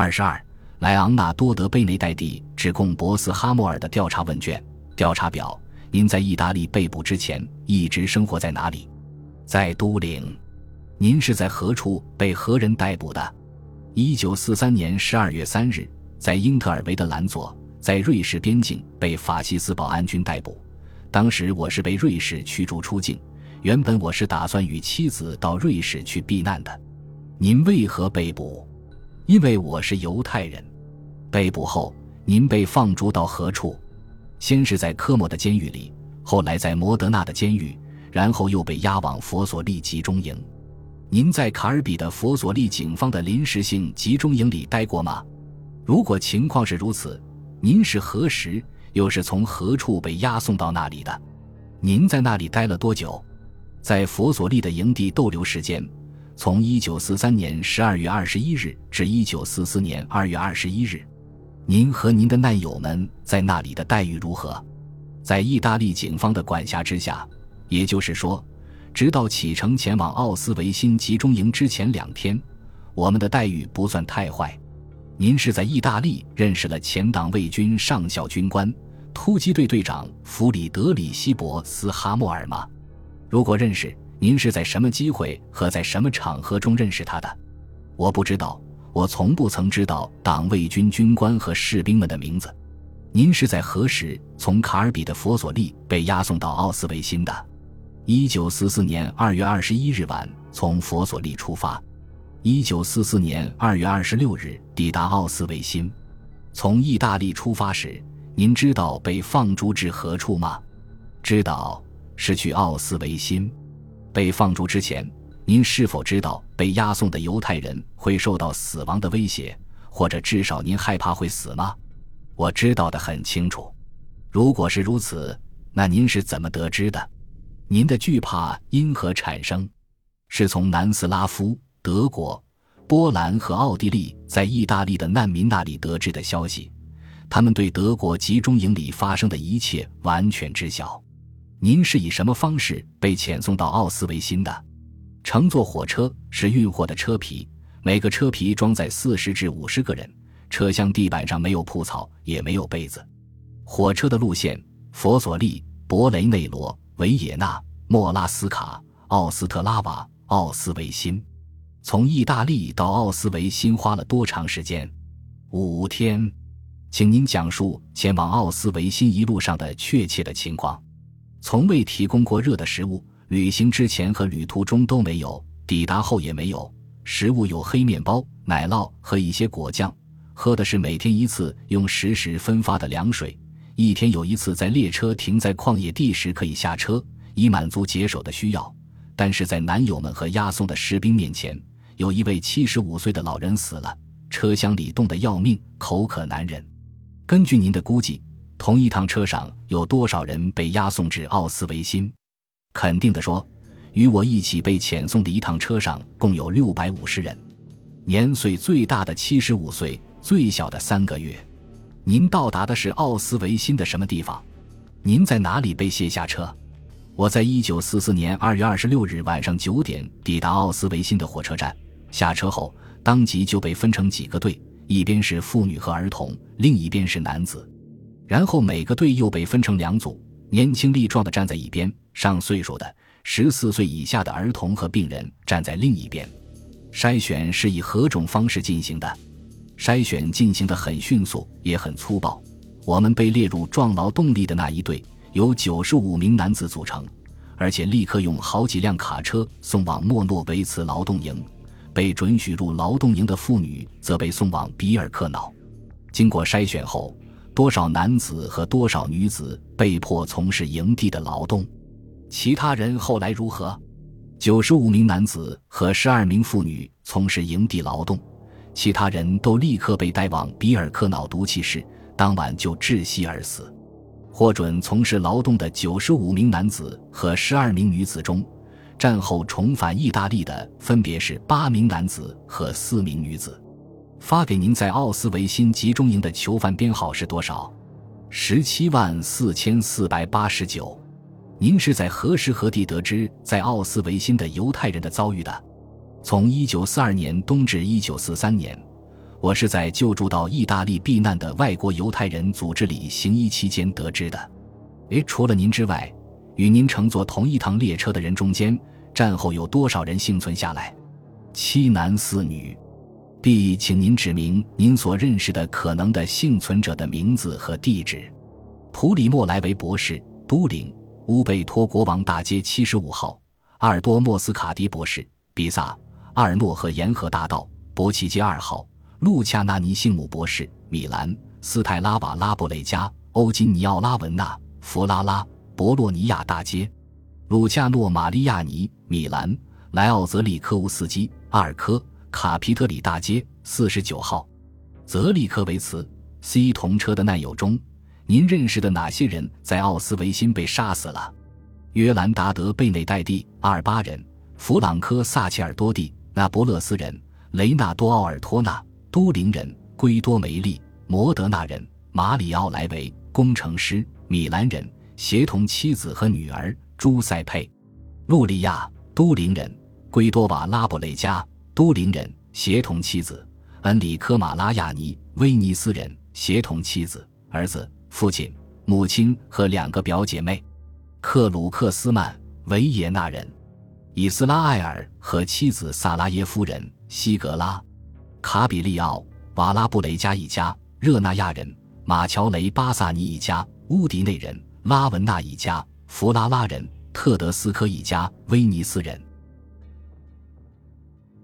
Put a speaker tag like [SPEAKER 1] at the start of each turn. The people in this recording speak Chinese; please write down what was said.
[SPEAKER 1] 二十二，莱昂纳多德·贝内代蒂指控博斯哈莫尔的调查问卷调查表：您在意大利被捕之前一直生活在哪里？在都灵。您是在何处被何人逮捕的？一九四三年十二月三日，在英特尔维的兰佐，在瑞士边境被法西斯保安军逮捕。当时我是被瑞士驱逐出境。原本我是打算与妻子到瑞士去避难的。您为何被捕？因为我是犹太人。被捕后，您被放逐到何处？先是在科莫的监狱里，后来在摩德纳的监狱，然后又被押往佛索利集中营。您在卡尔比的佛索利警方的临时性集中营里待过吗？如果情况是如此，您是何时又是从何处被押送到那里的？您在那里待了多久？在佛索利的营地逗留时间，从一九四三年十二月二十一日至一九四四年二月二十一日。您和您的难友们在那里的待遇如何？在意大利警方的管辖之下，也就是说，直到启程前往奥斯维辛集中营之前两天，我们的待遇不算太坏。您是在意大利认识了前党卫军上校军官、突击队队长弗里德里希·博斯哈默尔吗？如果认识，您是在什么机会和在什么场合中认识他的？我不知道，我从不曾知道党卫军军官和士兵们的名字。您是在何时从卡尔比的佛索利被押送到奥斯维辛的？一九四四年二月二十一日晚从佛索利出发，一九四四年二月二十六日抵达奥斯维辛。从意大利出发时，您知道被放逐至何处吗？知道。是去奥斯维辛，被放逐之前，您是否知道被押送的犹太人会受到死亡的威胁，或者至少您害怕会死吗？我知道的很清楚。如果是如此，那您是怎么得知的？您的惧怕因何产生？是从南斯拉夫、德国、波兰和奥地利在意大利的难民那里得知的消息。他们对德国集中营里发生的一切完全知晓。您是以什么方式被遣送到奥斯维辛的？乘坐火车是运货的车皮，每个车皮装载四十至五十个人。车厢地板上没有铺草，也没有被子。火车的路线：佛索利、博雷内罗、维也纳、莫拉斯卡、奥斯特拉瓦、奥斯维辛。从意大利到奥斯维辛花了多长时间？五天。请您讲述前往奥斯维辛一路上的确切的情况。从未提供过热的食物，旅行之前和旅途中都没有，抵达后也没有。食物有黑面包、奶酪和一些果酱。喝的是每天一次用实时分发的凉水。一天有一次在列车停在旷野地时可以下车，以满足解手的需要。但是在男友们和押送的士兵面前，有一位七十五岁的老人死了，车厢里冻得要命，口渴难忍。根据您的估计。同一趟车上有多少人被押送至奥斯维辛？肯定的说，与我一起被遣送的一趟车上共有六百五十人。年岁最大的七十五岁，最小的三个月。您到达的是奥斯维辛的什么地方？您在哪里被卸下车？我在一九四四年二月二十六日晚上九点抵达奥斯维辛的火车站。下车后，当即就被分成几个队，一边是妇女和儿童，另一边是男子。然后每个队又被分成两组，年轻力壮的站在一边，上岁数的十四岁以下的儿童和病人站在另一边。筛选是以何种方式进行的？筛选进行的很迅速，也很粗暴。我们被列入壮劳动力的那一队，由九十五名男子组成，而且立刻用好几辆卡车送往莫诺维茨劳动营。被准许入劳动营的妇女则被送往比尔克瑙。经过筛选后。多少男子和多少女子被迫从事营地的劳动？其他人后来如何？九十五名男子和十二名妇女从事营地劳动，其他人都立刻被带往比尔克瑙毒气室，当晚就窒息而死。获准从事劳动的九十五名男子和十二名女子中，战后重返意大利的分别是八名男子和四名女子。发给您在奥斯维辛集中营的囚犯编号是多少？十七万四千四百八十九。您是在何时何地得知在奥斯维辛的犹太人的遭遇的？从一九四二年冬至一九四三年，我是在救助到意大利避难的外国犹太人组织里行医期间得知的。诶，除了您之外，与您乘坐同一趟列车的人中间，战后有多少人幸存下来？七男四女。B，请您指明您所认识的可能的幸存者的名字和地址。普里莫莱维博士，都灵，乌贝托国王大街七十五号。阿尔多莫斯卡迪博士，比萨，阿尔诺和沿河大道，博奇街二号。路恰纳尼幸姆博士，米兰斯泰拉瓦拉布雷加欧金尼奥拉文纳弗拉拉博洛尼亚大街，鲁恰诺玛利亚尼米兰莱奥泽里科乌斯基阿尔科卡皮特里大街四十九号，泽利科维茨 C 同车的难友中，您认识的哪些人在奥斯维辛被杀死了？约兰达德贝内代蒂阿尔巴人。弗朗科萨切尔多蒂那不勒斯人。雷纳多奥尔托纳。都灵人。圭多梅利，摩德纳人。马里奥莱维，工程师。米兰人，协同妻子和女儿。朱塞佩，路利亚都灵人。圭多瓦拉布雷加，都灵人协同妻子。恩里科马拉亚尼，威尼斯人协同妻子儿子父亲母亲和两个表姐妹，克鲁克斯曼维也纳人，伊斯拉艾尔和妻子萨拉耶夫人西格拉。卡比利奥、瓦拉布雷加一家、热那亚人、马乔雷巴萨尼一家、乌迪内人、拉文纳一家、弗拉拉人、特德斯科一家、威尼斯人。